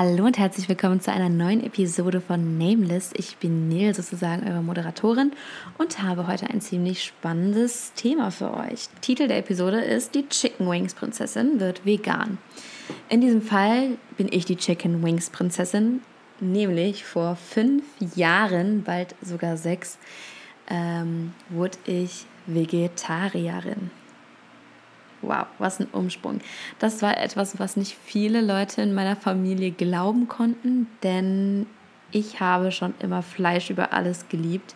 Hallo und herzlich willkommen zu einer neuen Episode von Nameless. Ich bin Nil, sozusagen eure Moderatorin und habe heute ein ziemlich spannendes Thema für euch. Titel der Episode ist Die Chicken Wings Prinzessin wird vegan. In diesem Fall bin ich die Chicken Wings Prinzessin, nämlich vor fünf Jahren, bald sogar sechs, ähm, wurde ich Vegetarierin. Wow, was ein Umsprung. Das war etwas, was nicht viele Leute in meiner Familie glauben konnten, denn ich habe schon immer Fleisch über alles geliebt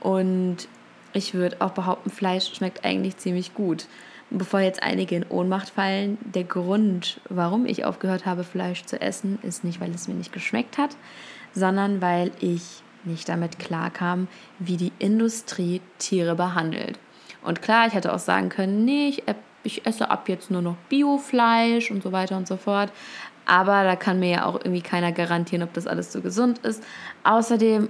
und ich würde auch behaupten, Fleisch schmeckt eigentlich ziemlich gut. Bevor jetzt einige in Ohnmacht fallen, der Grund, warum ich aufgehört habe, Fleisch zu essen, ist nicht, weil es mir nicht geschmeckt hat, sondern weil ich nicht damit klarkam, wie die Industrie Tiere behandelt. Und klar, ich hätte auch sagen können, nee, ich ich esse ab jetzt nur noch Biofleisch und so weiter und so fort. Aber da kann mir ja auch irgendwie keiner garantieren, ob das alles so gesund ist. Außerdem,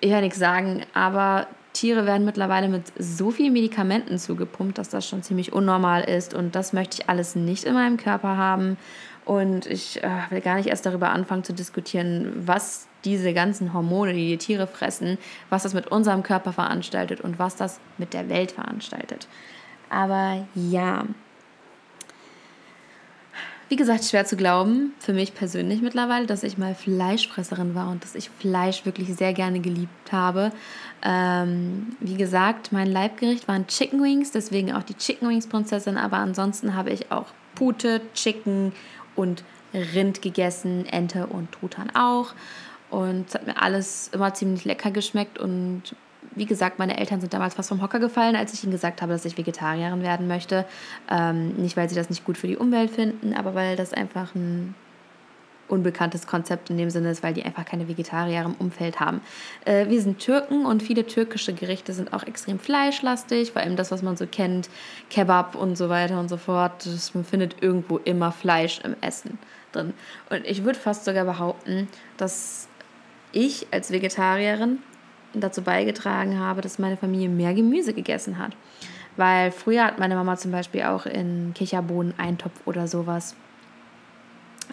ich will nichts sagen, aber Tiere werden mittlerweile mit so vielen Medikamenten zugepumpt, dass das schon ziemlich unnormal ist. Und das möchte ich alles nicht in meinem Körper haben. Und ich äh, will gar nicht erst darüber anfangen zu diskutieren, was diese ganzen Hormone, die die Tiere fressen, was das mit unserem Körper veranstaltet und was das mit der Welt veranstaltet. Aber ja. Wie gesagt, schwer zu glauben, für mich persönlich mittlerweile, dass ich mal Fleischfresserin war und dass ich Fleisch wirklich sehr gerne geliebt habe. Ähm, wie gesagt, mein Leibgericht waren Chicken Wings, deswegen auch die Chicken Wings Prinzessin, aber ansonsten habe ich auch Pute, Chicken und Rind gegessen, Ente und Truthahn auch. Und es hat mir alles immer ziemlich lecker geschmeckt und wie gesagt, meine Eltern sind damals fast vom Hocker gefallen, als ich ihnen gesagt habe, dass ich Vegetarierin werden möchte. Ähm, nicht, weil sie das nicht gut für die Umwelt finden, aber weil das einfach ein unbekanntes Konzept in dem Sinne ist, weil die einfach keine Vegetarier im Umfeld haben. Äh, wir sind Türken und viele türkische Gerichte sind auch extrem fleischlastig, vor allem das, was man so kennt, Kebab und so weiter und so fort. Das, man findet irgendwo immer Fleisch im Essen drin. Und ich würde fast sogar behaupten, dass ich als Vegetarierin dazu beigetragen habe, dass meine Familie mehr Gemüse gegessen hat. Weil früher hat meine Mama zum Beispiel auch in Kicherbohnen, Eintopf oder sowas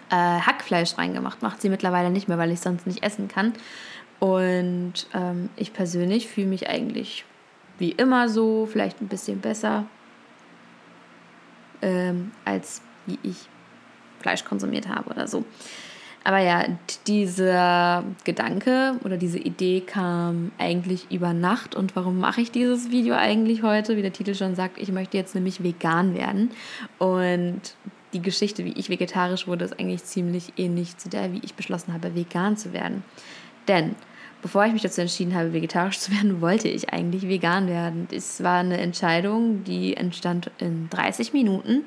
äh, Hackfleisch reingemacht. Macht sie mittlerweile nicht mehr, weil ich sonst nicht essen kann. Und ähm, ich persönlich fühle mich eigentlich wie immer so, vielleicht ein bisschen besser, ähm, als wie ich Fleisch konsumiert habe oder so. Aber ja, dieser Gedanke oder diese Idee kam eigentlich über Nacht. Und warum mache ich dieses Video eigentlich heute? Wie der Titel schon sagt, ich möchte jetzt nämlich vegan werden. Und die Geschichte, wie ich vegetarisch wurde, ist eigentlich ziemlich ähnlich zu der, wie ich beschlossen habe, vegan zu werden. Denn bevor ich mich dazu entschieden habe, vegetarisch zu werden, wollte ich eigentlich vegan werden. Es war eine Entscheidung, die entstand in 30 Minuten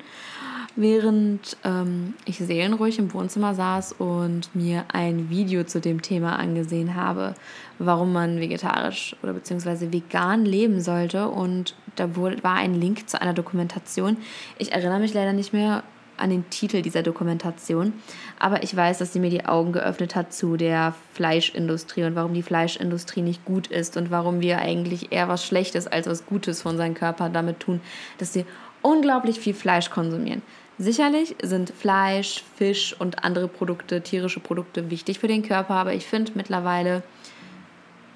während ähm, ich seelenruhig im Wohnzimmer saß und mir ein Video zu dem Thema angesehen habe, warum man vegetarisch oder beziehungsweise vegan leben sollte. Und da war ein Link zu einer Dokumentation. Ich erinnere mich leider nicht mehr an den Titel dieser Dokumentation, aber ich weiß, dass sie mir die Augen geöffnet hat zu der Fleischindustrie und warum die Fleischindustrie nicht gut ist und warum wir eigentlich eher was Schlechtes als was Gutes für unseren Körper damit tun, dass sie unglaublich viel Fleisch konsumieren. Sicherlich sind Fleisch, Fisch und andere Produkte, tierische Produkte wichtig für den Körper, aber ich finde mittlerweile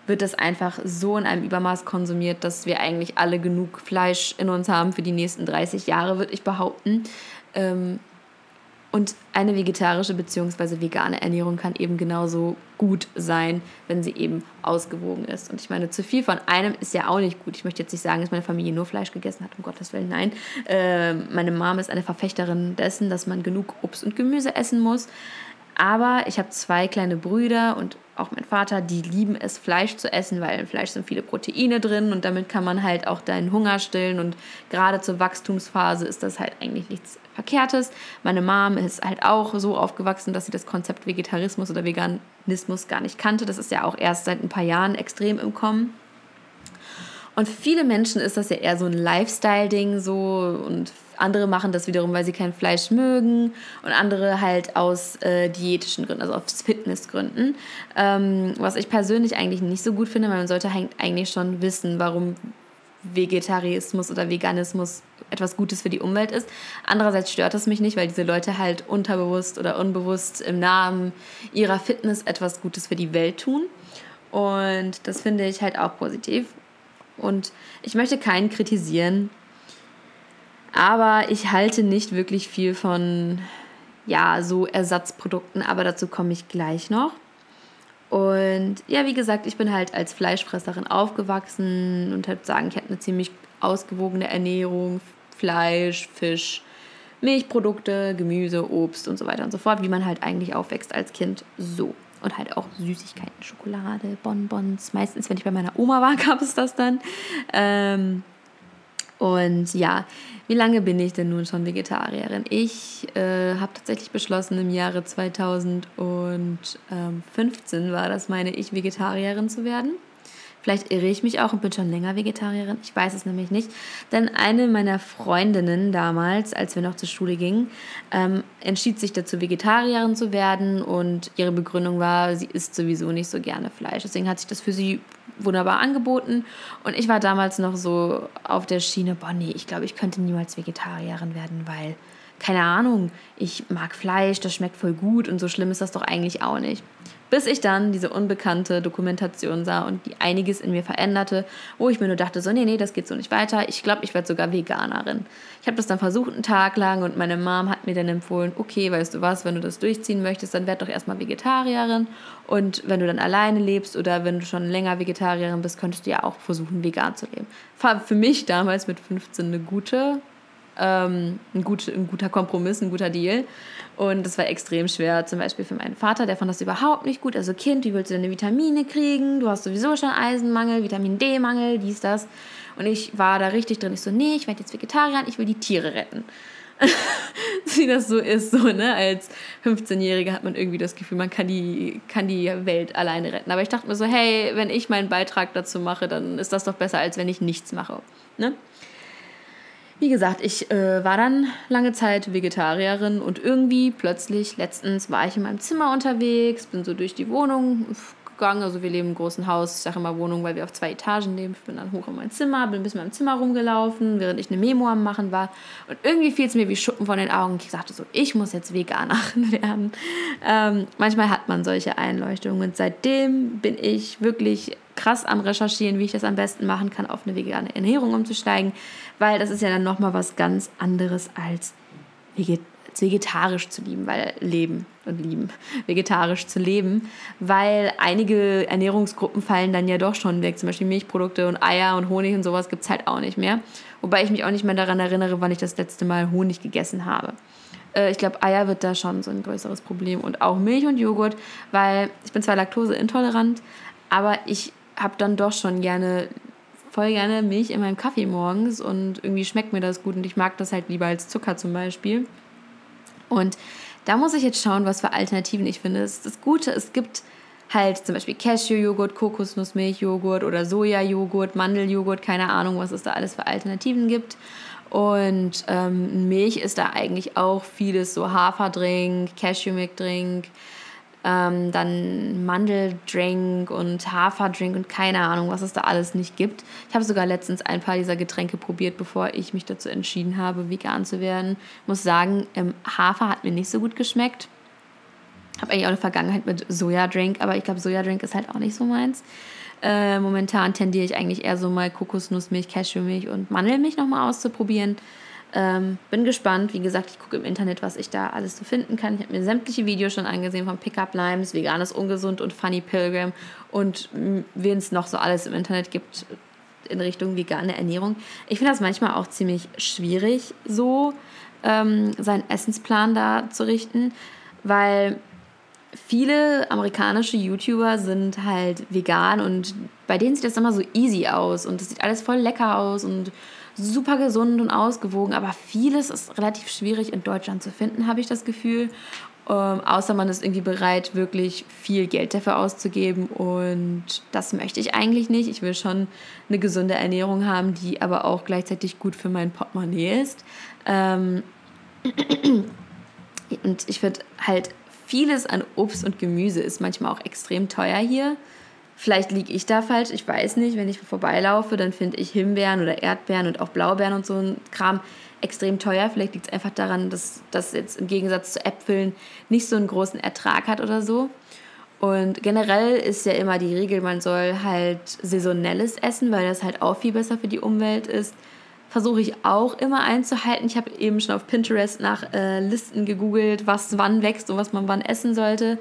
wird das einfach so in einem Übermaß konsumiert, dass wir eigentlich alle genug Fleisch in uns haben für die nächsten 30 Jahre, würde ich behaupten. Ähm, und eine vegetarische bzw. vegane Ernährung kann eben genauso gut sein, wenn sie eben ausgewogen ist. Und ich meine, zu viel von einem ist ja auch nicht gut. Ich möchte jetzt nicht sagen, dass meine Familie nur Fleisch gegessen hat, um Gottes Willen, nein. Äh, meine Mom ist eine Verfechterin dessen, dass man genug Obst und Gemüse essen muss. Aber ich habe zwei kleine Brüder und auch mein Vater, die lieben es, Fleisch zu essen, weil im Fleisch sind viele Proteine drin und damit kann man halt auch deinen Hunger stillen. Und gerade zur Wachstumsphase ist das halt eigentlich nichts Verkehrtes. Meine Mom ist halt auch so aufgewachsen, dass sie das Konzept Vegetarismus oder Veganismus gar nicht kannte. Das ist ja auch erst seit ein paar Jahren extrem im Kommen. Und viele Menschen ist das ja eher so ein Lifestyle-Ding so und andere machen das wiederum, weil sie kein Fleisch mögen und andere halt aus äh, diätischen Gründen, also aus Fitnessgründen. Ähm, was ich persönlich eigentlich nicht so gut finde, weil man sollte eigentlich schon wissen, warum Vegetarismus oder Veganismus etwas Gutes für die Umwelt ist. Andererseits stört es mich nicht, weil diese Leute halt unterbewusst oder unbewusst im Namen ihrer Fitness etwas Gutes für die Welt tun. Und das finde ich halt auch positiv. Und ich möchte keinen kritisieren, aber ich halte nicht wirklich viel von ja, so Ersatzprodukten, aber dazu komme ich gleich noch. Und ja, wie gesagt, ich bin halt als Fleischfresserin aufgewachsen und halt sagen, ich hatte eine ziemlich ausgewogene Ernährung, Fleisch, Fisch, Milchprodukte, Gemüse, Obst und so weiter und so fort, wie man halt eigentlich aufwächst als Kind. So. Und halt auch Süßigkeiten, Schokolade, Bonbons. Meistens, wenn ich bei meiner Oma war, gab es das dann. Ähm, und ja, wie lange bin ich denn nun schon Vegetarierin? Ich äh, habe tatsächlich beschlossen, im Jahre 2015 war das, meine ich, Vegetarierin zu werden. Vielleicht irre ich mich auch und bin schon länger Vegetarierin. Ich weiß es nämlich nicht. Denn eine meiner Freundinnen damals, als wir noch zur Schule gingen, ähm, entschied sich dazu, Vegetarierin zu werden. Und ihre Begründung war, sie isst sowieso nicht so gerne Fleisch. Deswegen hat sich das für sie wunderbar angeboten. Und ich war damals noch so auf der Schiene, boah, nee, ich glaube, ich könnte niemals Vegetarierin werden, weil, keine Ahnung, ich mag Fleisch, das schmeckt voll gut und so schlimm ist das doch eigentlich auch nicht. Bis ich dann diese unbekannte Dokumentation sah und die einiges in mir veränderte, wo ich mir nur dachte, so, nee, nee, das geht so nicht weiter. Ich glaube, ich werde sogar Veganerin. Ich habe das dann versucht einen Tag lang und meine Mom hat mir dann empfohlen, okay, weißt du was, wenn du das durchziehen möchtest, dann werd doch erstmal Vegetarierin. Und wenn du dann alleine lebst oder wenn du schon länger Vegetarierin bist, könntest du ja auch versuchen, vegan zu leben. War für mich damals mit 15 eine gute ähm, ein, gut, ein guter Kompromiss, ein guter Deal. Und das war extrem schwer, zum Beispiel für meinen Vater, der fand das überhaupt nicht gut. Also Kind, wie willst du deine Vitamine kriegen? Du hast sowieso schon Eisenmangel, Vitamin D-Mangel, dies, das. Und ich war da richtig drin. Ich so, nee, ich werde jetzt Vegetarier, ich will die Tiere retten. Wie das so ist, so, ne? Als 15-Jährige hat man irgendwie das Gefühl, man kann die, kann die Welt alleine retten. Aber ich dachte mir so, hey, wenn ich meinen Beitrag dazu mache, dann ist das doch besser, als wenn ich nichts mache. Ne? Wie gesagt, ich äh, war dann lange Zeit Vegetarierin und irgendwie plötzlich, letztens war ich in meinem Zimmer unterwegs, bin so durch die Wohnung gegangen. Also wir leben im großen Haus, ich sage immer Wohnung, weil wir auf zwei Etagen leben. Ich bin dann hoch in mein Zimmer, bin bis in meinem Zimmer rumgelaufen, während ich eine Memo am Machen war. Und irgendwie fiel es mir wie Schuppen von den Augen. Ich sagte so, ich muss jetzt Veganerin werden. Ähm, manchmal hat man solche Einleuchtungen. Und seitdem bin ich wirklich krass am Recherchieren, wie ich das am besten machen kann, auf eine vegane Ernährung umzusteigen, weil das ist ja dann nochmal was ganz anderes als vegetarisch zu lieben, weil leben und lieben, vegetarisch zu leben, weil einige Ernährungsgruppen fallen dann ja doch schon weg, zum Beispiel Milchprodukte und Eier und Honig und sowas gibt es halt auch nicht mehr. Wobei ich mich auch nicht mehr daran erinnere, wann ich das letzte Mal Honig gegessen habe. Äh, ich glaube, Eier wird da schon so ein größeres Problem und auch Milch und Joghurt, weil ich bin zwar laktoseintolerant, aber ich habe dann doch schon gerne voll gerne Milch in meinem Kaffee morgens und irgendwie schmeckt mir das gut und ich mag das halt lieber als Zucker zum Beispiel. Und da muss ich jetzt schauen, was für Alternativen ich finde. Das, das Gute, es gibt halt zum Beispiel Cashew-Joghurt, Kokosnussmilch-Joghurt oder Soja-Joghurt, Mandeljoghurt, keine Ahnung, was es da alles für Alternativen gibt. Und ähm, Milch ist da eigentlich auch vieles, so Haferdrink, Cashew-Milk-Drink, ähm, dann Mandeldrink und Haferdrink und keine Ahnung, was es da alles nicht gibt. Ich habe sogar letztens ein paar dieser Getränke probiert, bevor ich mich dazu entschieden habe, vegan zu werden. Muss sagen, ähm, Hafer hat mir nicht so gut geschmeckt. Habe eigentlich auch eine Vergangenheit mit Sojadrink, aber ich glaube, Sojadrink ist halt auch nicht so meins. Äh, momentan tendiere ich eigentlich eher so mal Kokosnussmilch, Cashewmilch und Mandelmilch nochmal auszuprobieren. Ähm, bin gespannt. Wie gesagt, ich gucke im Internet, was ich da alles so finden kann. Ich habe mir sämtliche Videos schon angesehen von Pickup Limes, Veganes Ungesund und Funny Pilgrim und wen es noch so alles im Internet gibt in Richtung vegane Ernährung. Ich finde das manchmal auch ziemlich schwierig, so ähm, seinen Essensplan da zu richten, weil viele amerikanische YouTuber sind halt vegan und bei denen sieht das immer so easy aus und es sieht alles voll lecker aus und super gesund und ausgewogen, aber vieles ist relativ schwierig in Deutschland zu finden, habe ich das Gefühl. Ähm, außer man ist irgendwie bereit, wirklich viel Geld dafür auszugeben. Und das möchte ich eigentlich nicht. Ich will schon eine gesunde Ernährung haben, die aber auch gleichzeitig gut für mein Portemonnaie ist. Ähm und ich finde halt, vieles an Obst und Gemüse ist manchmal auch extrem teuer hier. Vielleicht liege ich da falsch, ich weiß nicht. Wenn ich vorbeilaufe, dann finde ich Himbeeren oder Erdbeeren und auch Blaubeeren und so ein Kram extrem teuer. Vielleicht liegt es einfach daran, dass das jetzt im Gegensatz zu Äpfeln nicht so einen großen Ertrag hat oder so. Und generell ist ja immer die Regel, man soll halt saisonelles essen, weil das halt auch viel besser für die Umwelt ist. Versuche ich auch immer einzuhalten. Ich habe eben schon auf Pinterest nach äh, Listen gegoogelt, was wann wächst und was man wann essen sollte.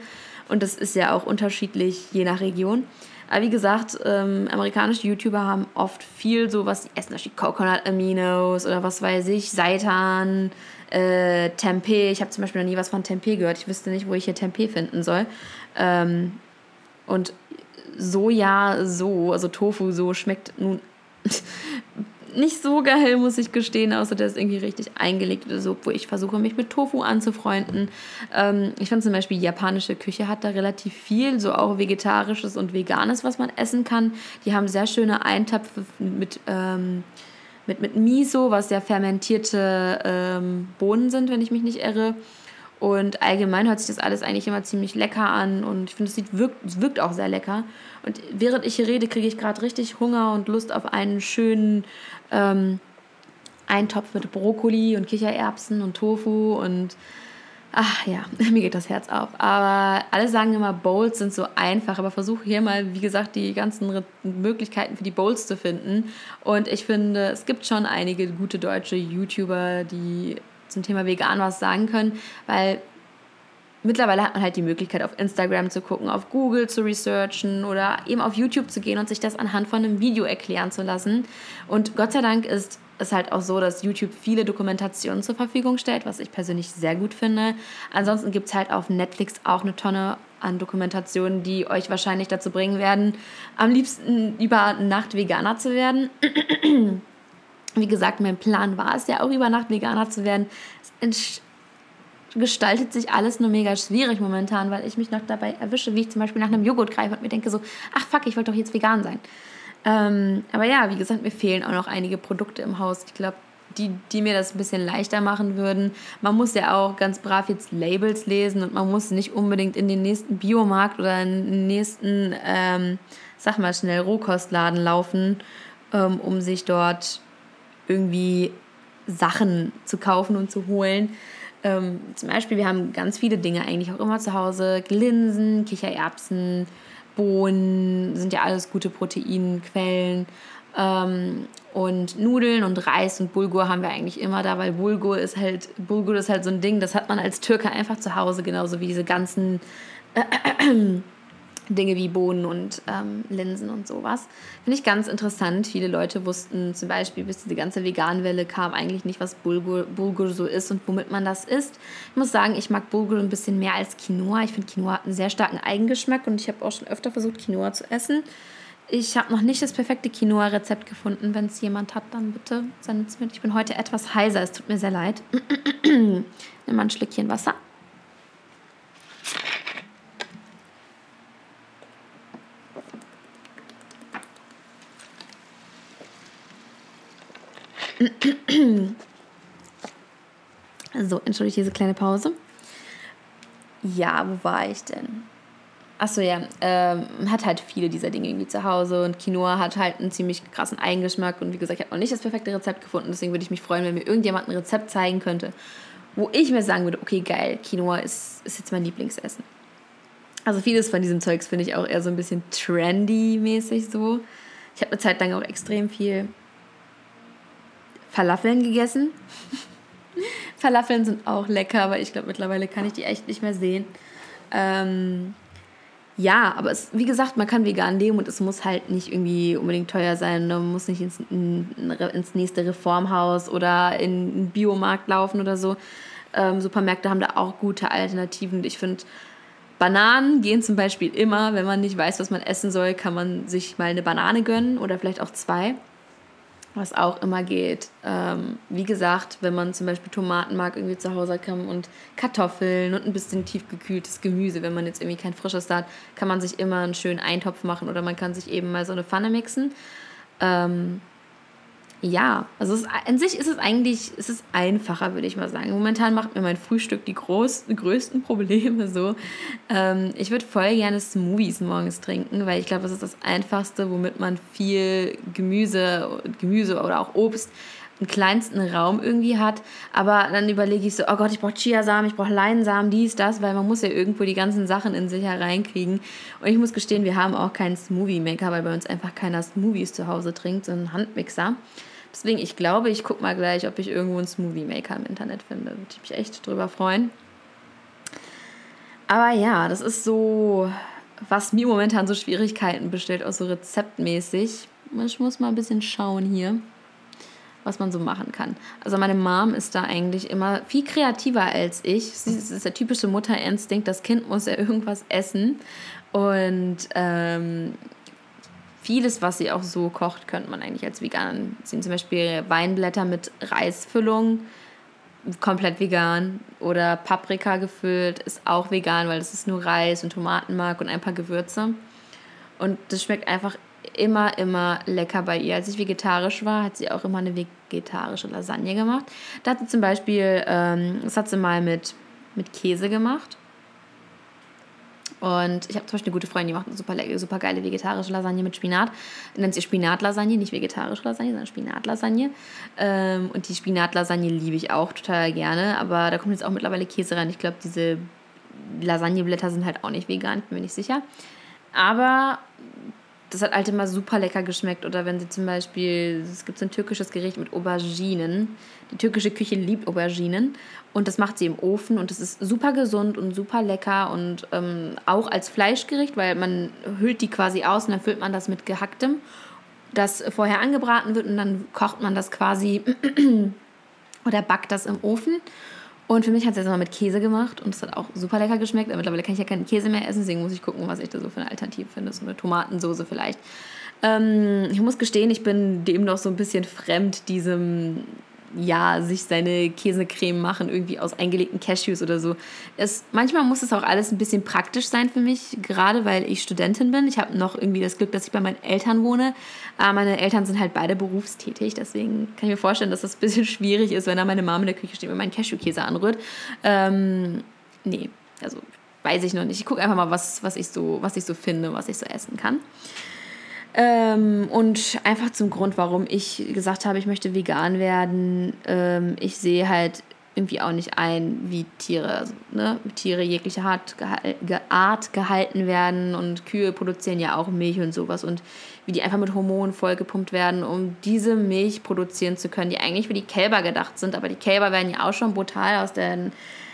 Und das ist ja auch unterschiedlich je nach Region. Aber wie gesagt, ähm, amerikanische YouTuber haben oft viel so, was sie essen, zum Coconut Aminos oder was weiß ich, Seitan, äh, Tempeh. Ich habe zum Beispiel noch nie was von Tempeh gehört. Ich wüsste nicht, wo ich hier Tempeh finden soll. Ähm, und Soja so, also Tofu so, schmeckt nun nicht so geil, muss ich gestehen, außer der ist irgendwie richtig eingelegt oder so, wo ich versuche, mich mit Tofu anzufreunden. Ähm, ich finde zum Beispiel, japanische Küche hat da relativ viel, so auch vegetarisches und veganes, was man essen kann. Die haben sehr schöne Eintöpfe mit, ähm, mit, mit Miso, was ja fermentierte ähm, Bohnen sind, wenn ich mich nicht irre. Und allgemein hört sich das alles eigentlich immer ziemlich lecker an und ich finde, es wirkt, wirkt auch sehr lecker. Und während ich hier rede, kriege ich gerade richtig Hunger und Lust auf einen schönen ähm, Eintopf mit Brokkoli und Kichererbsen und Tofu und ach ja, mir geht das Herz auf. Aber alle sagen immer, Bowls sind so einfach, aber versuche hier mal, wie gesagt, die ganzen Möglichkeiten für die Bowls zu finden. Und ich finde, es gibt schon einige gute deutsche YouTuber, die zum Thema vegan was sagen können, weil mittlerweile hat man halt die Möglichkeit, auf Instagram zu gucken, auf Google zu researchen oder eben auf YouTube zu gehen und sich das anhand von einem Video erklären zu lassen. Und Gott sei Dank ist es halt auch so, dass YouTube viele Dokumentationen zur Verfügung stellt, was ich persönlich sehr gut finde. Ansonsten gibt es halt auf Netflix auch eine Tonne an Dokumentationen, die euch wahrscheinlich dazu bringen werden, am liebsten über Nacht Veganer zu werden. Wie gesagt, mein Plan war es ja auch über Nacht Veganer zu werden. Es gestaltet sich alles nur mega schwierig momentan, weil ich mich noch dabei erwische, wie ich zum Beispiel nach einem Joghurt greife und mir denke so, ach fuck, ich wollte doch jetzt vegan sein. Ähm, aber ja, wie gesagt, mir fehlen auch noch einige Produkte im Haus. Ich glaube, die, die mir das ein bisschen leichter machen würden. Man muss ja auch ganz brav jetzt Labels lesen und man muss nicht unbedingt in den nächsten Biomarkt oder in den nächsten, ähm, sag mal schnell, Rohkostladen laufen, ähm, um sich dort irgendwie Sachen zu kaufen und zu holen. Ähm, zum Beispiel, wir haben ganz viele Dinge eigentlich auch immer zu Hause. Linsen, Kichererbsen, Bohnen, sind ja alles gute Proteinquellen. Ähm, und Nudeln und Reis und Bulgur haben wir eigentlich immer da, weil Bulgur ist halt, Bulgur ist halt so ein Ding, das hat man als Türke einfach zu Hause, genauso wie diese ganzen äh, Dinge wie Bohnen und ähm, Linsen und sowas. Finde ich ganz interessant. Viele Leute wussten zum Beispiel, bis diese ganze Veganwelle kam, eigentlich nicht, was Bulgur, Bulgur so ist und womit man das isst. Ich muss sagen, ich mag Bulgur ein bisschen mehr als Quinoa. Ich finde, Quinoa hat einen sehr starken Eigengeschmack und ich habe auch schon öfter versucht, Quinoa zu essen. Ich habe noch nicht das perfekte Quinoa-Rezept gefunden. Wenn es jemand hat, dann bitte sendet es mir. Ich bin heute etwas heiser, es tut mir sehr leid. Nimm mal ein Schlückchen Wasser. So, entschuldige diese kleine Pause. Ja, wo war ich denn? Achso, ja, ähm, hat halt viele dieser Dinge irgendwie zu Hause und Quinoa hat halt einen ziemlich krassen Eigengeschmack und wie gesagt, ich habe noch nicht das perfekte Rezept gefunden, deswegen würde ich mich freuen, wenn mir irgendjemand ein Rezept zeigen könnte, wo ich mir sagen würde, okay, geil, Quinoa ist, ist jetzt mein Lieblingsessen. Also vieles von diesem Zeugs finde ich auch eher so ein bisschen trendy-mäßig so. Ich habe eine Zeit lang auch extrem viel Falafeln gegessen. Falafeln sind auch lecker, aber ich glaube, mittlerweile kann ich die echt nicht mehr sehen. Ähm, ja, aber es, wie gesagt, man kann vegan leben und es muss halt nicht irgendwie unbedingt teuer sein. Man muss nicht ins, in, ins nächste Reformhaus oder in einen Biomarkt laufen oder so. Ähm, Supermärkte haben da auch gute Alternativen. Ich finde, Bananen gehen zum Beispiel immer. Wenn man nicht weiß, was man essen soll, kann man sich mal eine Banane gönnen oder vielleicht auch zwei. Was auch immer geht. Ähm, wie gesagt, wenn man zum Beispiel Tomatenmark irgendwie zu Hause hat und Kartoffeln und ein bisschen tiefgekühltes Gemüse, wenn man jetzt irgendwie kein frisches hat, kann man sich immer einen schönen Eintopf machen oder man kann sich eben mal so eine Pfanne mixen. Ähm, ja, also es, an sich ist es eigentlich ist einfacher, würde ich mal sagen. Momentan macht mir mein Frühstück die, groß, größten Probleme so. Ähm, ich würde voll gerne Smoothies morgens trinken, weil ich glaube, das ist das Einfachste, womit man viel Gemüse, Gemüse oder auch Obst einen kleinsten Raum irgendwie hat. Aber dann überlege ich so, oh Gott, ich brauche Chiasamen, ich brauche Leinsamen, dies, das, weil man muss ja irgendwo die ganzen Sachen in sich hereinkriegen. Und ich muss gestehen, wir haben auch keinen Smoothie-Maker, weil bei uns einfach keiner Smoothies zu Hause trinkt, so einen Handmixer. Deswegen, ich glaube, ich gucke mal gleich, ob ich irgendwo einen Smoothie Maker im Internet finde. Würde ich mich echt drüber freuen. Aber ja, das ist so, was mir momentan so Schwierigkeiten bestellt, auch so rezeptmäßig. Ich muss mal ein bisschen schauen hier, was man so machen kann. Also meine Mom ist da eigentlich immer viel kreativer als ich. Sie ist der typische Mutterinstinkt, das Kind muss ja irgendwas essen. Und ähm, vieles, was sie auch so kocht, könnte man eigentlich als vegan sehen. Zum Beispiel Weinblätter mit Reisfüllung, komplett vegan. Oder Paprika gefüllt, ist auch vegan, weil es ist nur Reis und Tomatenmark und ein paar Gewürze. Und das schmeckt einfach immer, immer lecker bei ihr. Als ich vegetarisch war, hat sie auch immer eine vegetarische Lasagne gemacht. Da hat sie zum Beispiel, ähm, das hat sie mal mit, mit Käse gemacht und ich habe zum Beispiel eine gute Freundin, die macht eine super, super geile vegetarische Lasagne mit Spinat. Nennt sie Spinatlasagne, nicht vegetarische Lasagne, sondern Spinatlasagne. Ähm, und die Spinatlasagne liebe ich auch total gerne. Aber da kommt jetzt auch mittlerweile Käse rein. Ich glaube, diese Lasagneblätter sind halt auch nicht vegan, bin mir nicht sicher. Aber das hat halt immer super lecker geschmeckt. Oder wenn sie zum Beispiel, es gibt so ein türkisches Gericht mit Auberginen. Die türkische Küche liebt Auberginen. Und das macht sie im Ofen. Und das ist super gesund und super lecker. Und ähm, auch als Fleischgericht, weil man hüllt die quasi aus und dann füllt man das mit gehacktem, das vorher angebraten wird. Und dann kocht man das quasi oder backt das im Ofen. Und für mich hat es jetzt mal mit Käse gemacht und es hat auch super lecker geschmeckt. Aber mittlerweile kann ich ja keinen Käse mehr essen, deswegen muss ich gucken, was ich da so für eine Alternative finde. So eine Tomatensoße vielleicht. Ähm, ich muss gestehen, ich bin dem noch so ein bisschen fremd, diesem ja, sich seine Käsecreme machen, irgendwie aus eingelegten Cashews oder so. Es, manchmal muss es auch alles ein bisschen praktisch sein für mich, gerade weil ich Studentin bin. Ich habe noch irgendwie das Glück, dass ich bei meinen Eltern wohne. Aber meine Eltern sind halt beide berufstätig, deswegen kann ich mir vorstellen, dass das ein bisschen schwierig ist, wenn da meine Mama in der Küche steht und meinen Cashewkäse anrührt. Ähm, nee, also weiß ich noch nicht. Ich gucke einfach mal, was, was, ich so, was ich so finde, was ich so essen kann. Ähm, und einfach zum Grund, warum ich gesagt habe, ich möchte vegan werden. Ähm, ich sehe halt irgendwie auch nicht ein, wie Tiere, also, ne, Tiere jeglicher Art, Art gehalten werden und Kühe produzieren ja auch Milch und sowas und wie die einfach mit Hormonen vollgepumpt werden, um diese Milch produzieren zu können, die eigentlich für die Kälber gedacht sind, aber die Kälber werden ja auch schon brutal aus den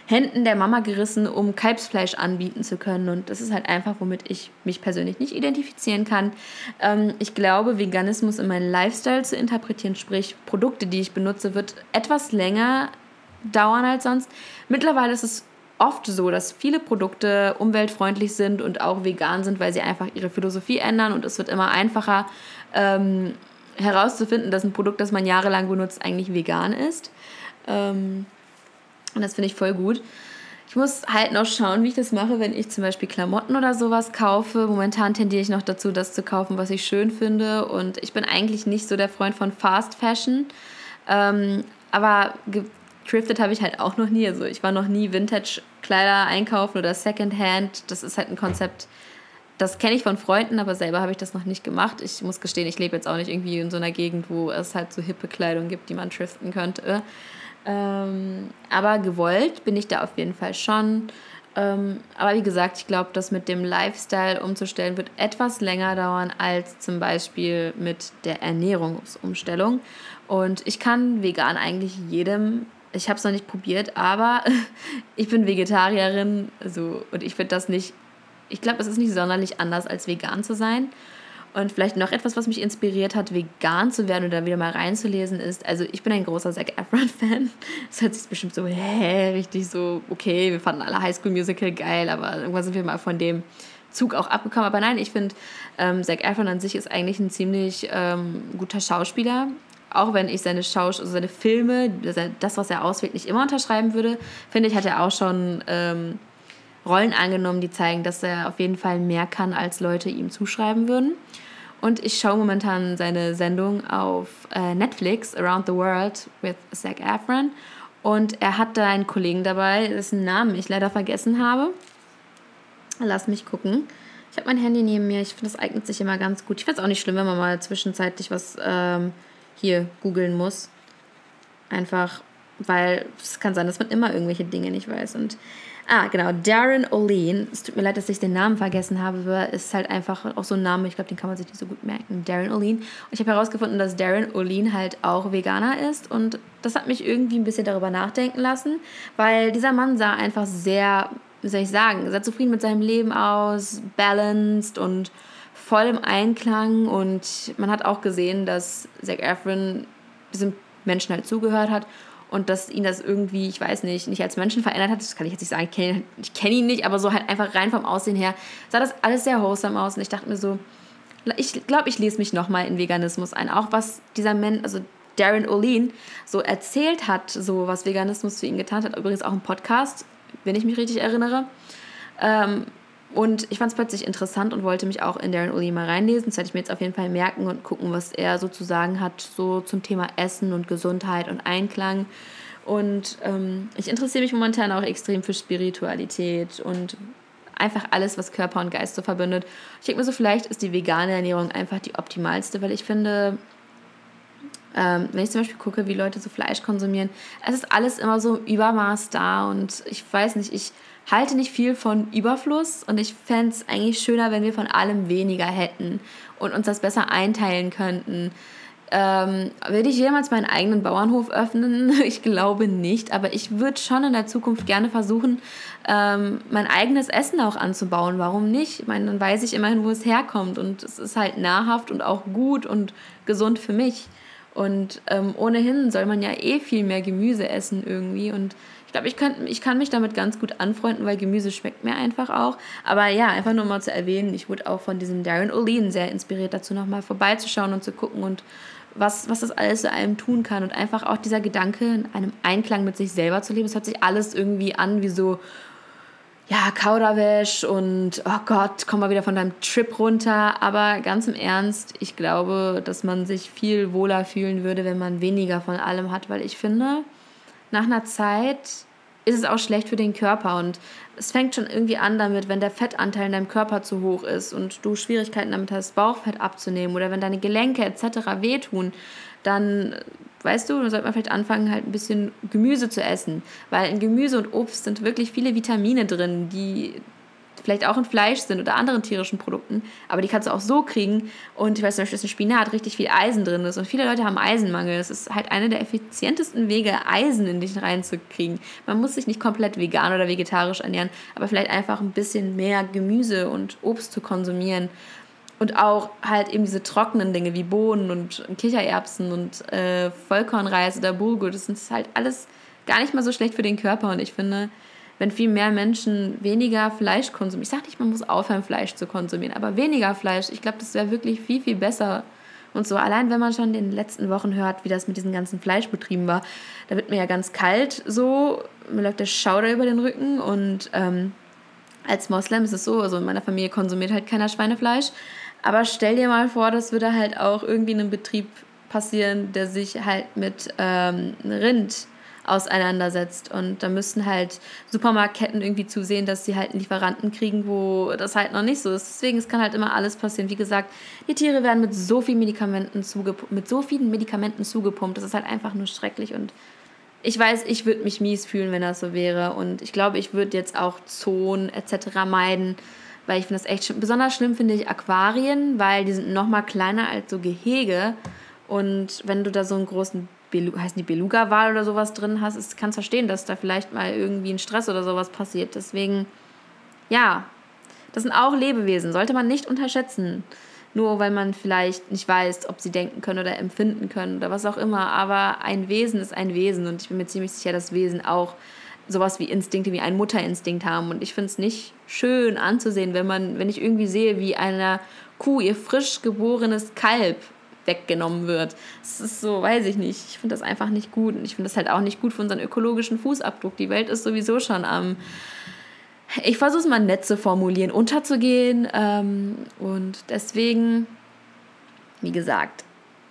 Händen der Mama gerissen, um Kalbsfleisch anbieten zu können. Und das ist halt einfach, womit ich mich persönlich nicht identifizieren kann. Ähm, ich glaube, Veganismus in meinen Lifestyle zu interpretieren, sprich Produkte, die ich benutze, wird etwas länger dauern als sonst. Mittlerweile ist es oft so, dass viele Produkte umweltfreundlich sind und auch vegan sind, weil sie einfach ihre Philosophie ändern und es wird immer einfacher ähm, herauszufinden, dass ein Produkt, das man jahrelang benutzt, eigentlich vegan ist. Ähm, und das finde ich voll gut. Ich muss halt noch schauen, wie ich das mache, wenn ich zum Beispiel Klamotten oder sowas kaufe. Momentan tendiere ich noch dazu, das zu kaufen, was ich schön finde. Und ich bin eigentlich nicht so der Freund von Fast Fashion. Ähm, aber gethriftet habe ich halt auch noch nie. Also ich war noch nie Vintage-Kleider einkaufen oder Secondhand. Das ist halt ein Konzept, das kenne ich von Freunden, aber selber habe ich das noch nicht gemacht. Ich muss gestehen, ich lebe jetzt auch nicht irgendwie in so einer Gegend, wo es halt so hippe Kleidung gibt, die man thriften könnte. Ähm, aber gewollt bin ich da auf jeden Fall schon. Ähm, aber wie gesagt, ich glaube, das mit dem Lifestyle umzustellen wird etwas länger dauern als zum Beispiel mit der Ernährungsumstellung. Und ich kann vegan eigentlich jedem, ich habe es noch nicht probiert, aber ich bin Vegetarierin also, und ich finde das nicht, ich glaube, es ist nicht sonderlich anders als vegan zu sein. Und vielleicht noch etwas, was mich inspiriert hat, vegan zu werden oder wieder mal reinzulesen, ist, also ich bin ein großer Zac Efron-Fan. Das hört sich bestimmt so, hä, richtig so, okay, wir fanden alle High School Musical geil, aber irgendwann sind wir mal von dem Zug auch abgekommen. Aber nein, ich finde, ähm, Zac Efron an sich ist eigentlich ein ziemlich ähm, guter Schauspieler. auch wenn ich seine Schaus also seine Filme, das, was er auswählt, nicht immer unterschreiben würde, finde ich, hat er auch schon ähm, Rollen angenommen, die zeigen, dass er auf jeden Fall mehr kann, als Leute ihm zuschreiben würden. Und ich schaue momentan seine Sendung auf äh, Netflix, Around the World with Zac Efron. Und er hat da einen Kollegen dabei, dessen Namen ich leider vergessen habe. Lass mich gucken. Ich habe mein Handy neben mir. Ich finde, das eignet sich immer ganz gut. Ich finde es auch nicht schlimm, wenn man mal zwischenzeitlich was ähm, hier googeln muss. Einfach, weil es kann sein, dass man immer irgendwelche Dinge nicht weiß. Und Ah, genau, Darren O'Lean. Es tut mir leid, dass ich den Namen vergessen habe, aber es ist halt einfach auch so ein Name, ich glaube, den kann man sich nicht so gut merken. Darren O'Lean. Und ich habe herausgefunden, dass Darren O'Lean halt auch Veganer ist und das hat mich irgendwie ein bisschen darüber nachdenken lassen, weil dieser Mann sah einfach sehr, wie soll ich sagen, sehr zufrieden mit seinem Leben aus, balanced und voll im Einklang und man hat auch gesehen, dass Zac Efron diesem Menschen halt zugehört hat und dass ihn das irgendwie, ich weiß nicht, nicht als Menschen verändert hat, das kann ich jetzt nicht sagen, ich kenne kenn ihn nicht, aber so halt einfach rein vom Aussehen her, sah das alles sehr wholesome aus. Und ich dachte mir so, ich glaube, ich lese mich nochmal in Veganismus ein, auch was dieser Mensch, also Darren O'Lean so erzählt hat, so was Veganismus für ihn getan hat, übrigens auch im Podcast, wenn ich mich richtig erinnere. Ähm, und ich fand es plötzlich interessant und wollte mich auch in Darren Uli mal reinlesen. Das werde ich mir jetzt auf jeden Fall merken und gucken, was er so zu sagen hat, so zum Thema Essen und Gesundheit und Einklang. Und ähm, ich interessiere mich momentan auch extrem für Spiritualität und einfach alles, was Körper und Geist so verbindet. Ich denke mir so, vielleicht ist die vegane Ernährung einfach die optimalste, weil ich finde, ähm, wenn ich zum Beispiel gucke, wie Leute so Fleisch konsumieren, es ist alles immer so Übermaß da und ich weiß nicht, ich halte nicht viel von Überfluss und ich fände es eigentlich schöner, wenn wir von allem weniger hätten und uns das besser einteilen könnten. Ähm, werde ich jemals meinen eigenen Bauernhof öffnen? Ich glaube nicht, aber ich würde schon in der Zukunft gerne versuchen, ähm, mein eigenes Essen auch anzubauen. Warum nicht? Ich meine, dann weiß ich immerhin, wo es herkommt und es ist halt nahrhaft und auch gut und gesund für mich. Und ähm, ohnehin soll man ja eh viel mehr Gemüse essen irgendwie und glaube, ich, ich kann mich damit ganz gut anfreunden, weil Gemüse schmeckt mir einfach auch. Aber ja, einfach nur mal zu erwähnen, ich wurde auch von diesem Darren O'Lean sehr inspiriert, dazu nochmal vorbeizuschauen und zu gucken und was, was das alles zu einem tun kann. Und einfach auch dieser Gedanke, in einem Einklang mit sich selber zu leben. Es hört sich alles irgendwie an wie so, ja, Kauderwäsch und oh Gott, komm mal wieder von deinem Trip runter. Aber ganz im Ernst, ich glaube, dass man sich viel wohler fühlen würde, wenn man weniger von allem hat, weil ich finde, nach einer Zeit ist es auch schlecht für den Körper und es fängt schon irgendwie an damit, wenn der Fettanteil in deinem Körper zu hoch ist und du Schwierigkeiten damit hast, Bauchfett abzunehmen oder wenn deine Gelenke etc. wehtun, dann weißt du, dann sollte man vielleicht anfangen, halt ein bisschen Gemüse zu essen, weil in Gemüse und Obst sind wirklich viele Vitamine drin, die vielleicht auch in Fleisch sind oder anderen tierischen Produkten, aber die kannst du auch so kriegen. Und ich weiß zum Beispiel, dass in Spinat richtig viel Eisen drin ist und viele Leute haben Eisenmangel. Es ist halt einer der effizientesten Wege, Eisen in dich reinzukriegen. Man muss sich nicht komplett vegan oder vegetarisch ernähren, aber vielleicht einfach ein bisschen mehr Gemüse und Obst zu konsumieren. Und auch halt eben diese trockenen Dinge wie Bohnen und Kichererbsen und äh, Vollkornreis oder Bulgur, das ist halt alles gar nicht mal so schlecht für den Körper. Und ich finde, wenn viel mehr Menschen weniger Fleisch konsumieren. Ich sage nicht, man muss aufhören, Fleisch zu konsumieren, aber weniger Fleisch. Ich glaube, das wäre wirklich viel, viel besser. Und so, allein wenn man schon in den letzten Wochen hört, wie das mit diesen ganzen Fleischbetrieben war, da wird mir ja ganz kalt so, mir läuft der Schauder über den Rücken und ähm, als Moslem ist es so, also in meiner Familie konsumiert halt keiner Schweinefleisch, aber stell dir mal vor, das würde halt auch irgendwie in einem Betrieb passieren, der sich halt mit ähm, Rind auseinandersetzt. Und da müssten halt Supermarktketten irgendwie zusehen, dass sie halt einen Lieferanten kriegen, wo das halt noch nicht so ist. Deswegen, es kann halt immer alles passieren. Wie gesagt, die Tiere werden mit so vielen Medikamenten zugepumpt, mit so vielen Medikamenten zugepumpt. Das ist halt einfach nur schrecklich und ich weiß, ich würde mich mies fühlen, wenn das so wäre. Und ich glaube, ich würde jetzt auch Zonen etc. meiden, weil ich finde das echt schlimm. Besonders schlimm finde ich Aquarien, weil die sind noch mal kleiner als so Gehege. Und wenn du da so einen großen Belu heißen die Beluga-Wal oder sowas drin hast, ist, kannst verstehen, dass da vielleicht mal irgendwie ein Stress oder sowas passiert. Deswegen, ja, das sind auch Lebewesen, sollte man nicht unterschätzen. Nur weil man vielleicht nicht weiß, ob sie denken können oder empfinden können oder was auch immer. Aber ein Wesen ist ein Wesen und ich bin mir ziemlich sicher, dass Wesen auch sowas wie Instinkte, wie einen Mutterinstinkt haben. Und ich finde es nicht schön anzusehen, wenn man, wenn ich irgendwie sehe, wie einer Kuh ihr frisch geborenes Kalb weggenommen wird. Das ist so, weiß ich nicht. Ich finde das einfach nicht gut. Und ich finde das halt auch nicht gut für unseren ökologischen Fußabdruck. Die Welt ist sowieso schon am. Ich versuche es mal nett zu formulieren, unterzugehen. Ähm, und deswegen, wie gesagt,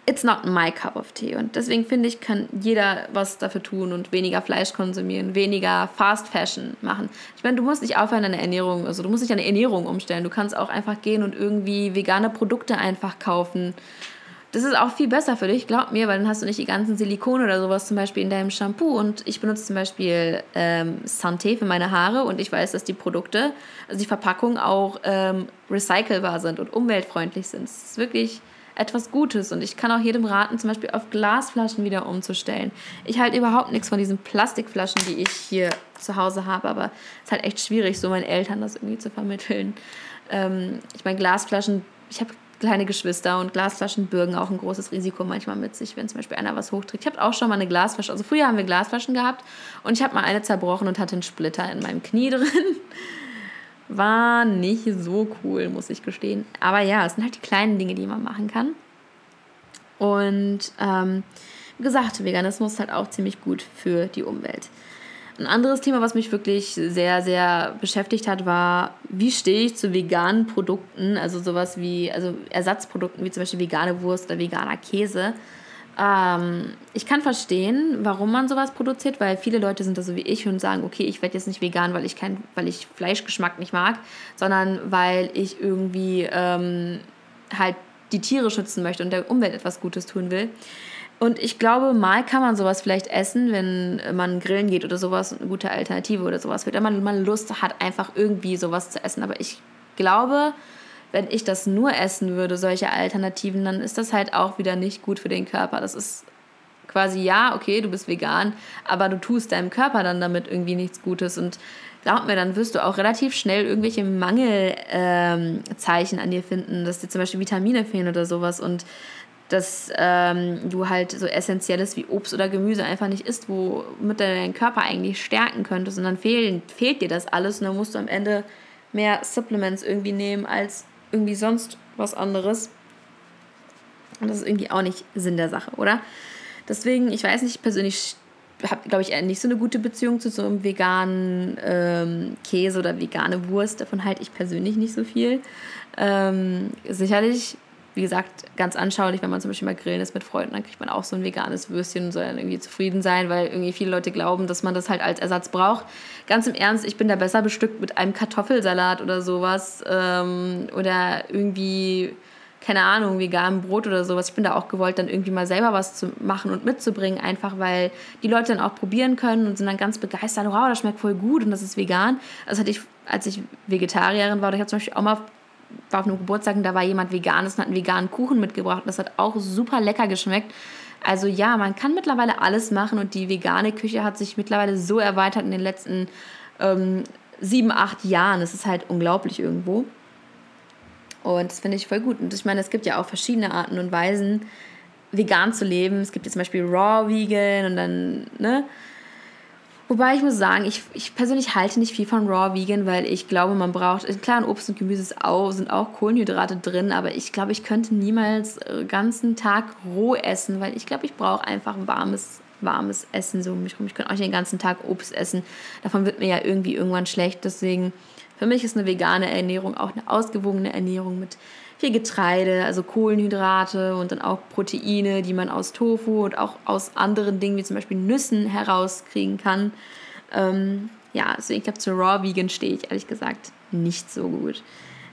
it's not my cup of tea. Und deswegen finde ich, kann jeder was dafür tun und weniger Fleisch konsumieren, weniger Fast Fashion machen. Ich meine, du musst nicht aufhören, deine Ernährung, also du musst nicht deine Ernährung umstellen. Du kannst auch einfach gehen und irgendwie vegane Produkte einfach kaufen. Das ist auch viel besser für dich, glaub mir, weil dann hast du nicht die ganzen Silikone oder sowas zum Beispiel in deinem Shampoo. Und ich benutze zum Beispiel ähm, Santé für meine Haare und ich weiß, dass die Produkte, also die Verpackungen auch ähm, recycelbar sind und umweltfreundlich sind. Es ist wirklich etwas Gutes und ich kann auch jedem raten, zum Beispiel auf Glasflaschen wieder umzustellen. Ich halte überhaupt nichts von diesen Plastikflaschen, die ich hier zu Hause habe, aber es ist halt echt schwierig, so meinen Eltern das irgendwie zu vermitteln. Ähm, ich meine, Glasflaschen, ich habe kleine Geschwister und Glasflaschen bürgen auch ein großes Risiko manchmal mit sich, wenn zum Beispiel einer was hochträgt. Ich habe auch schon mal eine Glasflasche, also früher haben wir Glasflaschen gehabt und ich habe mal eine zerbrochen und hatte einen Splitter in meinem Knie drin. War nicht so cool, muss ich gestehen. Aber ja, es sind halt die kleinen Dinge, die man machen kann. Und ähm, wie gesagt, Veganismus ist halt auch ziemlich gut für die Umwelt. Ein anderes Thema, was mich wirklich sehr, sehr beschäftigt hat, war, wie stehe ich zu veganen Produkten, also sowas wie, also Ersatzprodukten wie zum Beispiel vegane Wurst oder veganer Käse. Ähm, ich kann verstehen, warum man sowas produziert, weil viele Leute sind da so wie ich und sagen, okay, ich werde jetzt nicht vegan, weil ich kein, weil ich Fleischgeschmack nicht mag, sondern weil ich irgendwie ähm, halt die Tiere schützen möchte und der Umwelt etwas Gutes tun will. Und ich glaube, mal kann man sowas vielleicht essen, wenn man grillen geht oder sowas, eine gute Alternative oder sowas wird, wenn man Lust hat, einfach irgendwie sowas zu essen. Aber ich glaube, wenn ich das nur essen würde, solche Alternativen, dann ist das halt auch wieder nicht gut für den Körper. Das ist quasi, ja, okay, du bist vegan, aber du tust deinem Körper dann damit irgendwie nichts Gutes. Und glaub mir, dann wirst du auch relativ schnell irgendwelche Mangelzeichen ähm, an dir finden, dass dir zum Beispiel Vitamine fehlen oder sowas. Und dass ähm, du halt so Essentielles wie Obst oder Gemüse einfach nicht isst, womit du deinen Körper eigentlich stärken könntest. Und dann fehlen, fehlt dir das alles und dann musst du am Ende mehr Supplements irgendwie nehmen als irgendwie sonst was anderes. Und das ist irgendwie auch nicht Sinn der Sache, oder? Deswegen, ich weiß nicht, persönlich habe, glaube ich, nicht so eine gute Beziehung zu so einem veganen ähm, Käse oder vegane Wurst. Davon halte ich persönlich nicht so viel. Ähm, sicherlich wie gesagt, ganz anschaulich, wenn man zum Beispiel mal grillen ist mit Freunden, dann kriegt man auch so ein veganes Würstchen und soll dann irgendwie zufrieden sein, weil irgendwie viele Leute glauben, dass man das halt als Ersatz braucht. Ganz im Ernst, ich bin da besser bestückt mit einem Kartoffelsalat oder sowas ähm, oder irgendwie, keine Ahnung, veganem Brot oder sowas. Ich bin da auch gewollt, dann irgendwie mal selber was zu machen und mitzubringen, einfach weil die Leute dann auch probieren können und sind dann ganz begeistert, wow, das schmeckt voll gut und das ist vegan. Das hatte ich, als ich Vegetarierin war, oder ich habe zum Beispiel auch mal war auf einem Geburtstag und da war jemand Veganes und hat einen veganen Kuchen mitgebracht. Das hat auch super lecker geschmeckt. Also ja, man kann mittlerweile alles machen und die vegane Küche hat sich mittlerweile so erweitert in den letzten ähm, sieben, acht Jahren. Es ist halt unglaublich irgendwo. Und das finde ich voll gut. Und ich meine, es gibt ja auch verschiedene Arten und Weisen, vegan zu leben. Es gibt jetzt zum Beispiel Raw Vegan und dann, ne? Wobei ich muss sagen, ich, ich persönlich halte nicht viel von Raw Vegan, weil ich glaube, man braucht, klar, in Obst und Gemüse auch, sind auch Kohlenhydrate drin, aber ich glaube, ich könnte niemals den ganzen Tag roh essen, weil ich glaube, ich brauche einfach warmes, warmes Essen so um mich rum. Ich könnte auch nicht den ganzen Tag Obst essen. Davon wird mir ja irgendwie irgendwann schlecht. Deswegen, für mich ist eine vegane Ernährung auch eine ausgewogene Ernährung mit viel Getreide, also Kohlenhydrate und dann auch Proteine, die man aus Tofu und auch aus anderen Dingen wie zum Beispiel Nüssen herauskriegen kann. Ähm, ja, deswegen, ich glaube, zu Raw Vegan stehe ich ehrlich gesagt nicht so gut.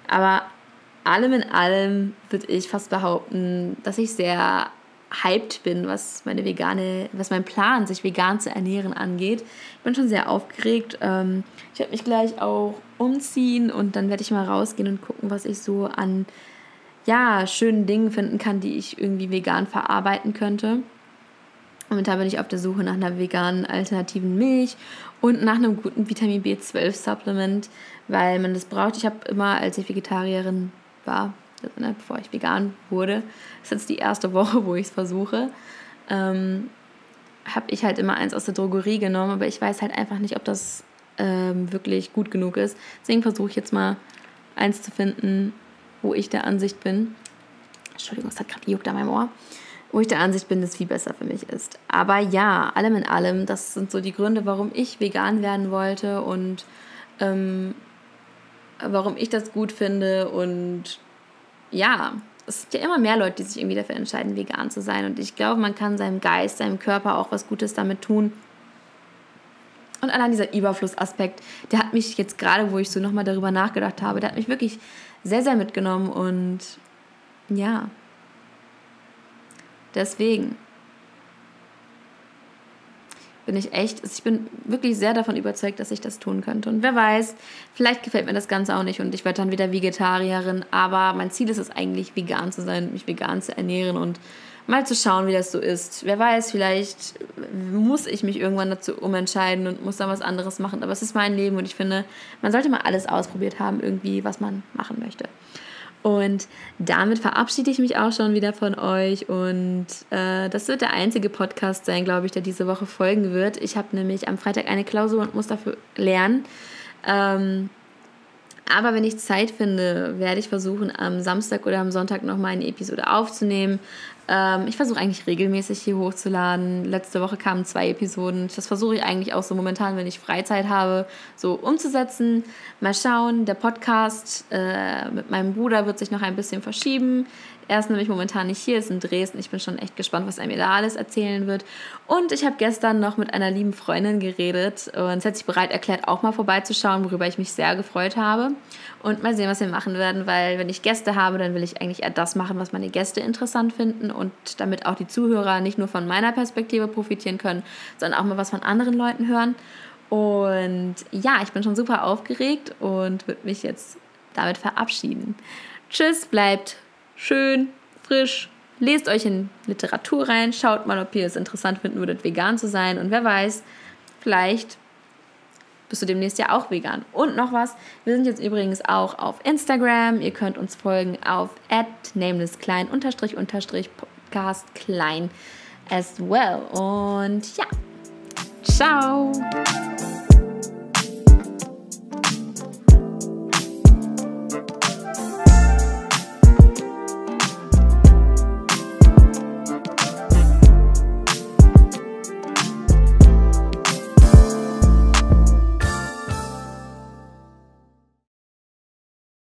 Aber allem in allem würde ich fast behaupten, dass ich sehr hyped bin, was meine vegane, was mein Plan, sich vegan zu ernähren angeht. Ich bin schon sehr aufgeregt. Ähm, ich werde mich gleich auch umziehen und dann werde ich mal rausgehen und gucken, was ich so an ja, schönen Dingen finden kann, die ich irgendwie vegan verarbeiten könnte. Momentan bin ich auf der Suche nach einer veganen alternativen Milch und nach einem guten Vitamin B12-Supplement, weil man das braucht. Ich habe immer, als ich Vegetarierin war, also, ne, bevor ich vegan wurde, ist jetzt die erste Woche, wo ich es versuche, ähm, habe ich halt immer eins aus der Drogerie genommen, aber ich weiß halt einfach nicht, ob das ähm, wirklich gut genug ist. Deswegen versuche ich jetzt mal eins zu finden, wo ich der Ansicht bin. Entschuldigung, es hat gerade gejuckt an meinem Ohr. Wo ich der Ansicht bin, dass es viel besser für mich ist. Aber ja, allem in allem, das sind so die Gründe, warum ich vegan werden wollte und ähm, warum ich das gut finde. Und ja, es sind ja immer mehr Leute, die sich irgendwie dafür entscheiden, vegan zu sein. Und ich glaube, man kann seinem Geist, seinem Körper auch was Gutes damit tun. Und allein dieser Überflussaspekt, der hat mich jetzt gerade, wo ich so nochmal darüber nachgedacht habe, der hat mich wirklich sehr, sehr mitgenommen. Und ja, deswegen bin ich echt, also ich bin wirklich sehr davon überzeugt, dass ich das tun könnte. Und wer weiß, vielleicht gefällt mir das Ganze auch nicht und ich werde dann wieder Vegetarierin. Aber mein Ziel ist es eigentlich, vegan zu sein, mich vegan zu ernähren und mal zu schauen, wie das so ist. Wer weiß, vielleicht muss ich mich irgendwann dazu umentscheiden und muss dann was anderes machen. Aber es ist mein Leben und ich finde, man sollte mal alles ausprobiert haben, irgendwie, was man machen möchte. Und damit verabschiede ich mich auch schon wieder von euch. Und äh, das wird der einzige Podcast sein, glaube ich, der diese Woche folgen wird. Ich habe nämlich am Freitag eine Klausur und muss dafür lernen. Ähm, aber wenn ich Zeit finde, werde ich versuchen, am Samstag oder am Sonntag nochmal eine Episode aufzunehmen. Ähm, ich versuche eigentlich regelmäßig hier hochzuladen. Letzte Woche kamen zwei Episoden. Das versuche ich eigentlich auch so momentan, wenn ich Freizeit habe, so umzusetzen. Mal schauen. Der Podcast äh, mit meinem Bruder wird sich noch ein bisschen verschieben. Er ist nämlich momentan nicht hier, ist in Dresden. Ich bin schon echt gespannt, was er mir da alles erzählen wird. Und ich habe gestern noch mit einer lieben Freundin geredet und sie hat sich bereit erklärt, auch mal vorbeizuschauen, worüber ich mich sehr gefreut habe. Und mal sehen, was wir machen werden, weil wenn ich Gäste habe, dann will ich eigentlich eher das machen, was meine Gäste interessant finden und damit auch die Zuhörer nicht nur von meiner Perspektive profitieren können, sondern auch mal was von anderen Leuten hören. Und ja, ich bin schon super aufgeregt und würde mich jetzt damit verabschieden. Tschüss, bleibt schön, frisch. Lest euch in Literatur rein, schaut mal, ob ihr es interessant finden würdet, vegan zu sein. Und wer weiß, vielleicht bist du demnächst ja auch vegan. Und noch was, wir sind jetzt übrigens auch auf Instagram. Ihr könnt uns folgen auf namelessklein unterstrich unterstrich podcast klein as well. Und ja, ciao!